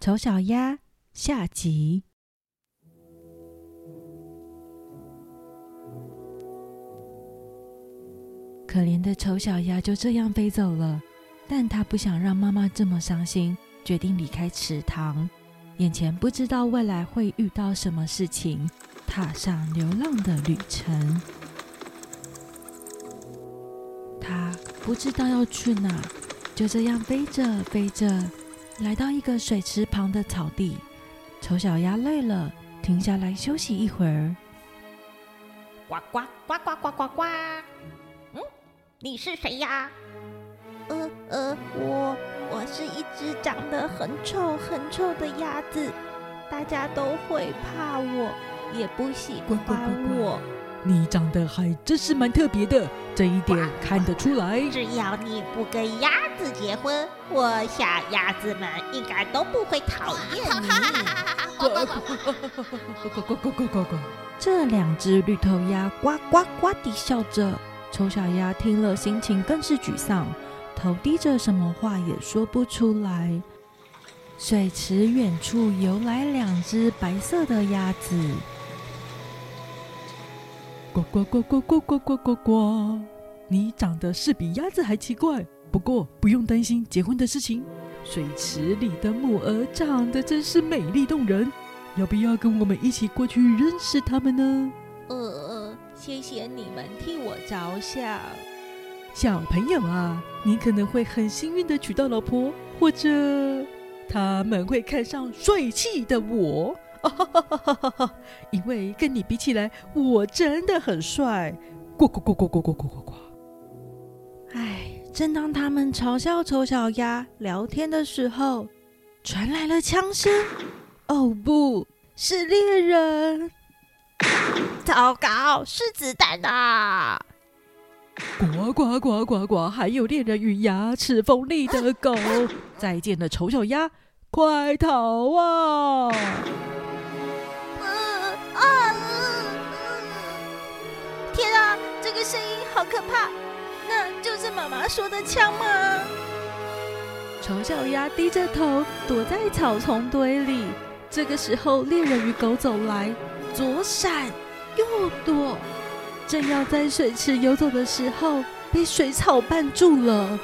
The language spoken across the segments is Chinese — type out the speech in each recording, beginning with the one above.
丑小鸭下集。可怜的丑小鸭就这样飞走了，但它不想让妈妈这么伤心，决定离开池塘。眼前不知道未来会遇到什么事情，踏上流浪的旅程。它不知道要去哪，就这样飞着飞着，来到一个水池旁的草地。丑小鸭累了，停下来休息一会儿。呱呱呱呱呱呱呱！嗯，你是谁呀？呃呃，我我是一只长得很丑很丑的鸭子，大家都会怕我，也不喜欢我。你长得还真是蛮特别的，这一点看得出来。只要你不跟鸭子结婚，我想鸭子们应该都不会讨厌你。呱呱呱呱呱呱呱！这两只绿头鸭呱呱呱地笑着。丑小鸭听了，心情更是沮丧，头低着，什么话也说不出来。水池远处游来两只白色的鸭子。呱呱呱呱呱呱呱呱呱！你长得是比鸭子还奇怪，不过不用担心结婚的事情。水池里的母鹅长得真是美丽动人，要不要跟我们一起过去认识他们呢？呃，谢谢你们替我着想。小朋友啊，你可能会很幸运的娶到老婆，或者他们会看上帅气的我。因为跟你比起来，我真的很帅。呱呱呱呱呱呱呱呱呱！哎，正当他们嘲笑丑小鸭聊天的时候，传来了枪声。哦，不是猎人！糟糕，是子弹啊！呱呱呱呱呱！还有猎人与牙齿锋利的狗。再见了，丑小鸭，快逃啊！声音好可怕，那就是妈妈说的枪吗？丑小鸭低着头躲在草丛堆里。这个时候，猎人与狗走来，左闪右躲，正要在水池游走的时候，被水草绊住了。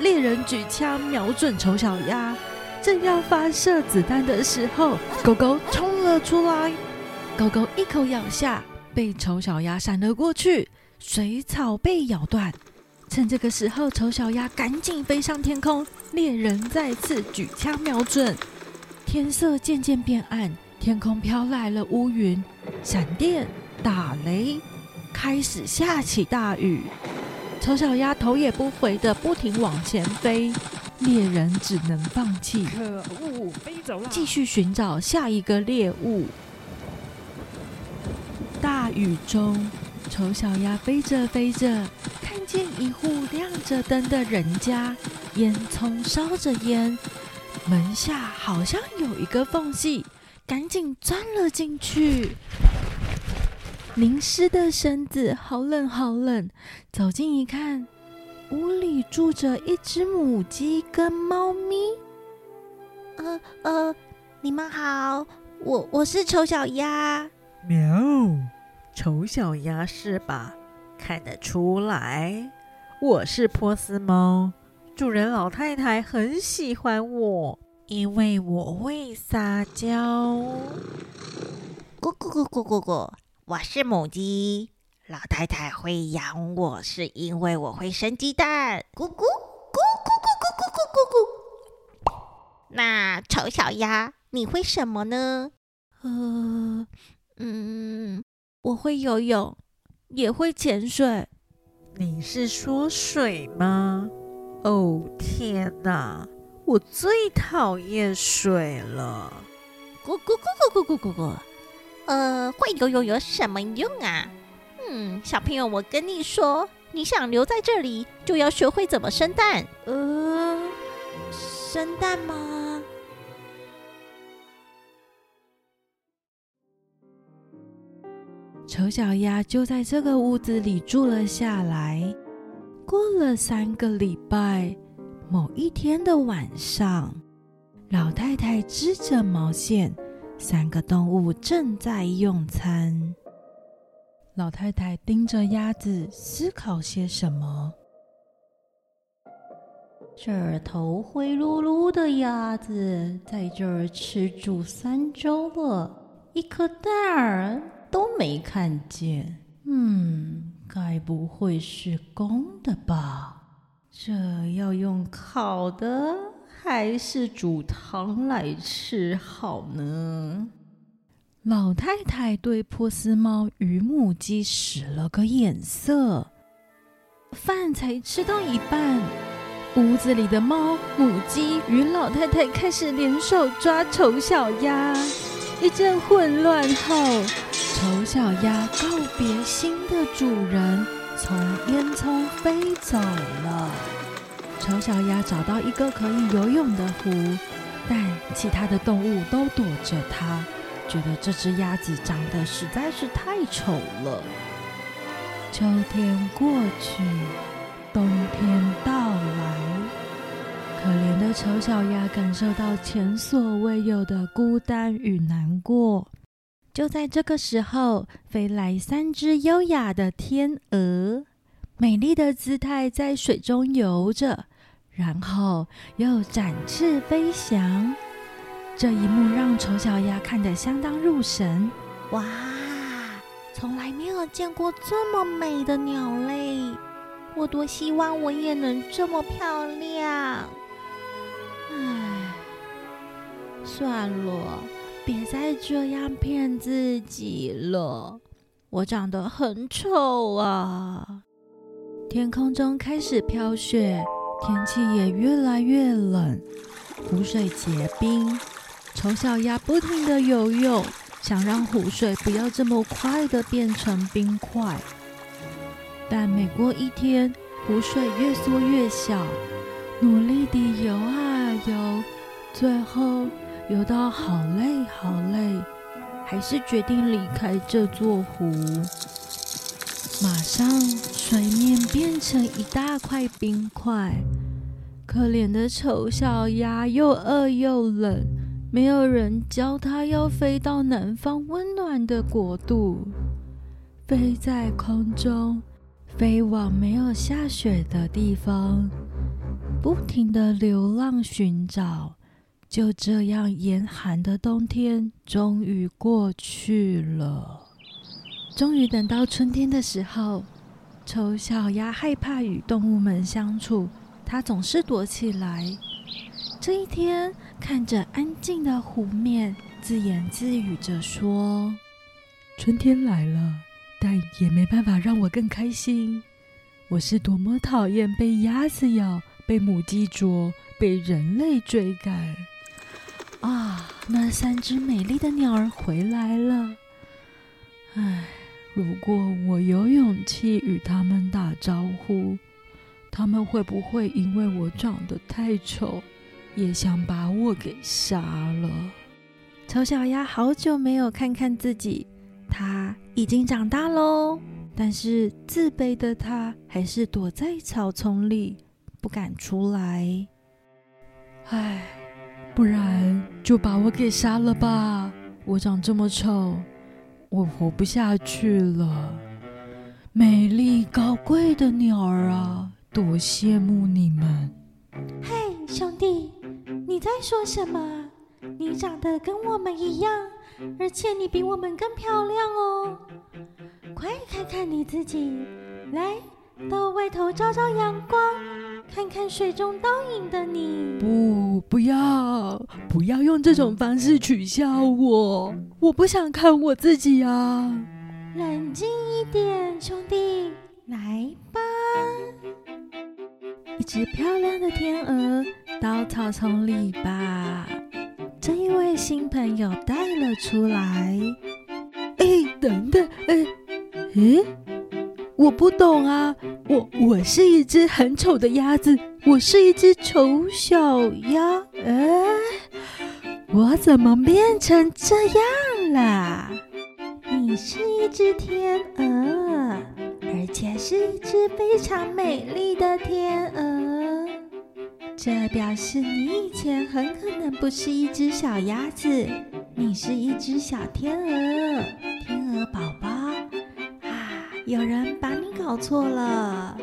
猎人举枪瞄准丑小鸭，正要发射子弹的时候，狗狗冲了出来，狗狗一口咬下，被丑小鸭闪了过去。水草被咬断，趁这个时候，丑小鸭赶紧飞上天空。猎人再次举枪瞄准，天色渐渐变暗，天空飘来了乌云、闪电、打雷，开始下起大雨。丑小鸭头也不回的不停往前飞，猎人只能放弃，可恶，飞走了，继续寻找下一个猎物。大雨中。丑小鸭飞着飞着，看见一户亮着灯的人家，烟囱烧着烟，门下好像有一个缝隙，赶紧钻了进去。淋湿的身子好冷好冷，走近一看，屋里住着一只母鸡跟猫咪。呃呃，你们好，我我是丑小鸭。喵。丑小鸭是吧？看得出来，我是波斯猫。主人老太太很喜欢我，因为我会撒娇。咕咕咕咕咕咕，我是母鸡。老太太会养我，是因为我会生鸡蛋。咕咕咕咕咕咕咕咕咕咕。那丑小鸭，你会什么呢？呃，嗯。我会游泳，也会潜水。你是说水吗？哦天哪，我最讨厌水了！咕咕咕咕咕咕咕咕。呃，会游泳有什么用啊？嗯，小朋友，我跟你说，你想留在这里，就要学会怎么生蛋。呃，生蛋吗？丑小鸭就在这个屋子里住了下来。过了三个礼拜，某一天的晚上，老太太织着毛线，三个动物正在用餐。老太太盯着鸭子，思考些什么。这头灰噜噜的鸭子在这儿吃住三周了，一颗蛋儿没看见。嗯，该不会是公的吧？这要用烤的还是煮汤来吃好呢？老太太对波斯猫与母鸡使了个眼色。饭才吃到一半。屋子里的猫、母鸡与老太太开始联手抓丑小鸭。一阵混乱后，丑小鸭告别新的主人，从烟囱飞走了。丑小鸭找到一个可以游泳的湖，但其他的动物都躲着它，觉得这只鸭子长得实在是太丑了。秋天过去，冬天到来。可怜的丑小鸭感受到前所未有的孤单与难过。就在这个时候，飞来三只优雅的天鹅，美丽的姿态在水中游着，然后又展翅飞翔。这一幕让丑小鸭看得相当入神。哇，从来没有见过这么美的鸟类！我多希望我也能这么漂亮。唉，算了，别再这样骗自己了。我长得很丑啊！天空中开始飘雪，天气也越来越冷，湖水结冰。丑小鸭不停的游泳，想让湖水不要这么快的变成冰块。但每过一天，湖水越缩越小，努力地游啊。游，最后游到好累好累，还是决定离开这座湖。马上水面变成一大块冰块，可怜的丑小鸭又饿又冷，没有人教它要飞到南方温暖的国度，飞在空中，飞往没有下雪的地方。不停的流浪寻找，就这样严寒的冬天终于过去了。终于等到春天的时候，丑小鸭害怕与动物们相处，它总是躲起来。这一天，看着安静的湖面，自言自语着说：“春天来了，但也没办法让我更开心。我是多么讨厌被鸭子咬！”被母鸡啄，被人类追赶。啊，那三只美丽的鸟儿回来了。唉，如果我有勇气与它们打招呼，它们会不会因为我长得太丑，也想把我给杀了？丑小鸭好久没有看看自己，它已经长大喽。但是自卑的它还是躲在草丛里。不敢出来，唉，不然就把我给杀了吧！我长这么丑，我活不下去了。美丽高贵的鸟儿啊，多羡慕你们！嘿，兄弟，你在说什么？你长得跟我们一样，而且你比我们更漂亮哦！快看看你自己，来。到外头照照阳光，看看水中倒影的你。不，不要，不要用这种方式取笑我。我不想看我自己啊。冷静一点，兄弟，来吧。一只漂亮的天鹅到草丛里吧这一位新朋友带了出来。哎，等等，哎，哎。我不懂啊，我我是一只很丑的鸭子，我是一只丑小鸭，哎，我怎么变成这样了？你是一只天鹅，而且是一只非常美丽的天鹅。这表示你以前很可能不是一只小鸭子，你是一只小天鹅，天鹅宝宝。啊，有人把搞错了。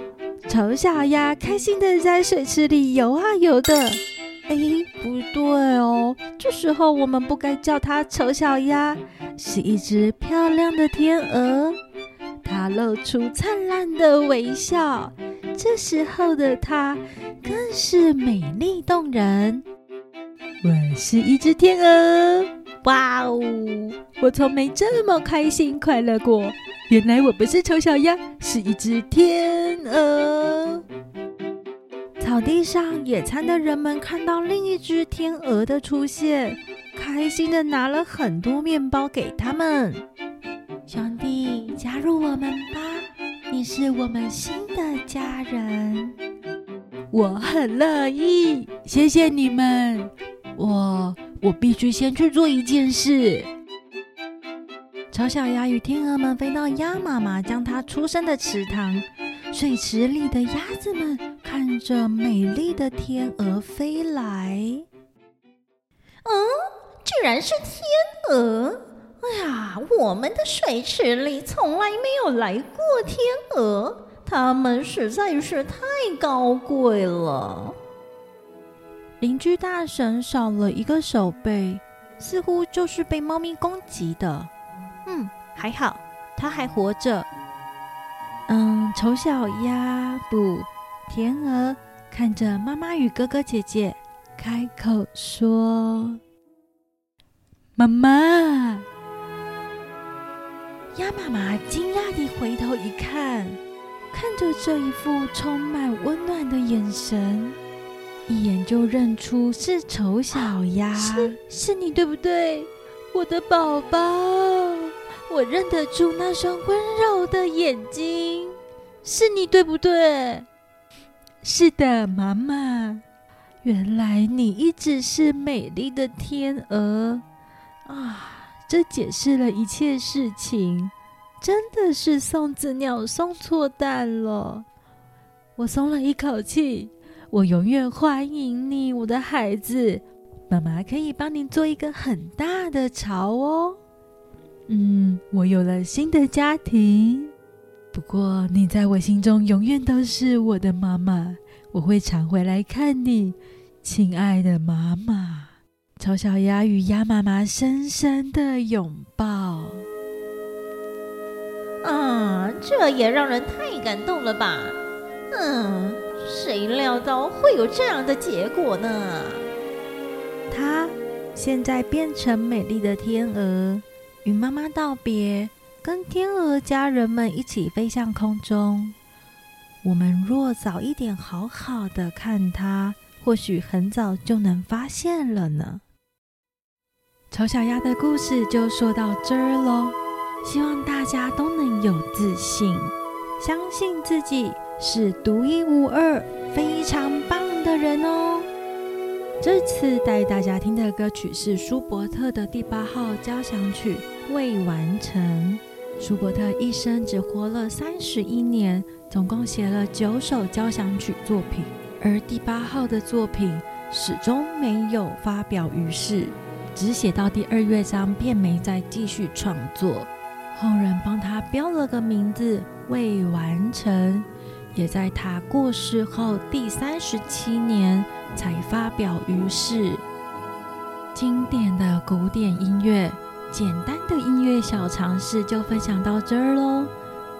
丑小鸭开心的在水池里游啊游的。哎，不对哦，这时候我们不该叫它丑小鸭，是一只漂亮的天鹅。它露出灿烂的微笑，这时候的它更是美丽动人。我是一只天鹅，哇哦！我从没这么开心快乐过。原来我不是丑小鸭，是一只天鹅。草地上野餐的人们看到另一只天鹅的出现，开心的拿了很多面包给他们。兄弟，加入我们吧！你是我们新的家人。我很乐意，谢谢你们。我我必须先去做一件事。丑小鸭与天鹅们飞到鸭妈妈将它出生的池塘。水池里的鸭子们看着美丽的天鹅飞来，嗯，居然是天鹅！哎呀，我们的水池里从来没有来过天鹅，它们实在是太高贵了。邻居大婶少了一个手背，似乎就是被猫咪攻击的。嗯，还好，它还活着。嗯，丑小鸭不，天鹅看着妈妈与哥哥姐姐，开口说：“妈妈。”鸭妈妈惊讶地回头一看，看着这一副充满温暖的眼神，一眼就认出是丑小鸭。是，是你对不对，我的宝宝？我认得出那双温柔的眼睛，是你对不对？是的，妈妈。原来你一直是美丽的天鹅啊！这解释了一切事情。真的是送子鸟送错蛋了，我松了一口气。我永远欢迎你，我的孩子。妈妈可以帮你做一个很大的巢哦。嗯，我有了新的家庭，不过你在我心中永远都是我的妈妈，我会常回来看你，亲爱的妈妈。丑小鸭与鸭妈妈深深的拥抱。啊，这也让人太感动了吧？嗯，谁料到会有这样的结果呢？它现在变成美丽的天鹅。与妈妈道别，跟天鹅家人们一起飞向空中。我们若早一点好好的看它，或许很早就能发现了呢。丑小鸭的故事就说到这儿喽。希望大家都能有自信，相信自己是独一无二、非常棒的人哦。这次带大家听的歌曲是舒伯特的第八号交响曲。未完成。舒伯特一生只活了三十一年，总共写了九首交响曲作品，而第八号的作品始终没有发表于世，只写到第二乐章便没再继续创作。后人帮他标了个名字“未完成”，也在他过世后第三十七年才发表于世。经典的古典音乐。简单的音乐小常识就分享到这儿喽，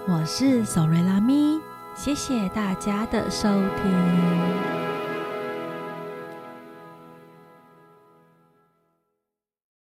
我是索瑞拉咪，谢谢大家的收听。